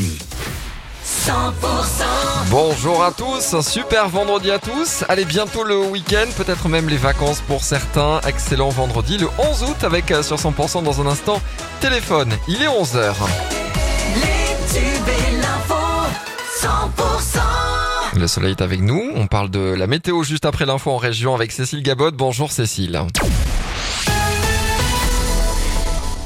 Mélanie. 100% Bonjour à tous, un super vendredi à tous. Allez, bientôt le week-end, peut-être même les vacances pour certains. Excellent vendredi le 11 août avec euh, sur 100% dans un instant téléphone. Il est 11h. Les tubes et l'info 100% Le soleil est avec nous. On parle de la météo juste après l'info en région avec Cécile Gabot. Bonjour Cécile.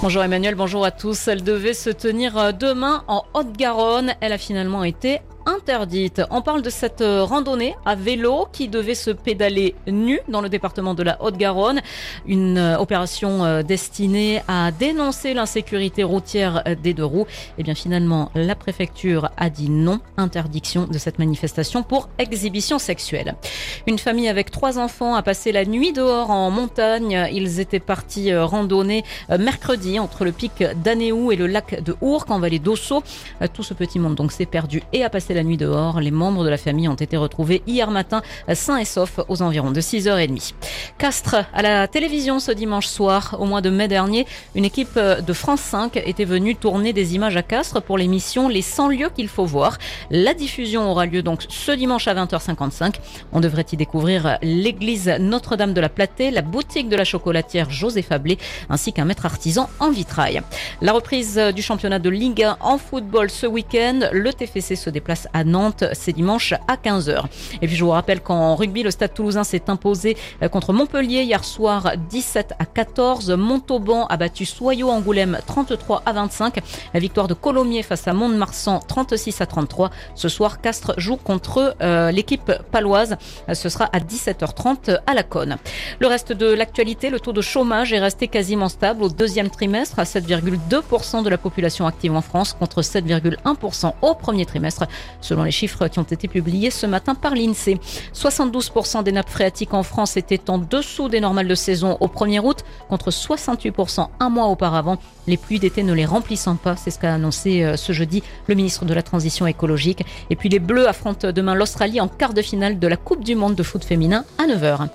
Bonjour Emmanuel, bonjour à tous. Elle devait se tenir euh, demain en Haute-Garonne. Elle a finalement été interdite. On parle de cette euh, randonnée à vélo qui devait se pédaler nu dans le département de la Haute-Garonne. Une euh, opération euh, destinée à dénoncer l'insécurité routière des deux roues. Et bien finalement, la préfecture a dit non. Interdiction de cette manifestation pour exhibition sexuelle. Une famille avec trois enfants a passé la nuit dehors en montagne. Ils étaient partis randonner mercredi entre le pic d'Anéou et le lac de Ourcq en vallée d'Osso. Tout ce petit monde donc s'est perdu et a passé la nuit dehors. Les membres de la famille ont été retrouvés hier matin sains et saufs aux environs de 6h30. Castres à la télévision ce dimanche soir. Au mois de mai dernier, une équipe de France 5 était venue tourner des images à Castres pour l'émission Les 100 lieux qu'il faut voir. La diffusion aura lieu donc ce dimanche à 20h55. On devrait y découvrir l'église Notre-Dame de la Platée, la boutique de la chocolatière José Fablé, ainsi qu'un maître artisan en vitrail. La reprise du championnat de Ligue 1 en football ce week-end. Le TFC se déplace à Nantes. C'est dimanche à 15h. Et puis je vous rappelle qu'en rugby, le Stade toulousain s'est imposé euh, contre Montpellier hier soir 17 à 14. Montauban a battu Soyaux Angoulême 33 à 25. La victoire de Colomiers face à Mont-de-Marsan 36 à 33. Ce soir, Castres joue contre euh, l'équipe paloise. Euh, ce sera à 17h30 à la Cône. Le reste de l'actualité, le taux de chômage est resté quasiment stable au deuxième trimestre à 7,2% de la population active en France contre 7,1% au premier trimestre selon les chiffres qui ont été publiés ce matin par l'INSEE. 72% des nappes phréatiques en France étaient en dessous des normales de saison au 1er août, contre 68% un mois auparavant. Les pluies d'été ne les remplissant pas, c'est ce qu'a annoncé euh, ce jeudi le ministre de la Transition écologique. Et puis les Bleus affrontent demain l'Australie en quart de finale de la Coupe du Monde de foot féminin à 9h.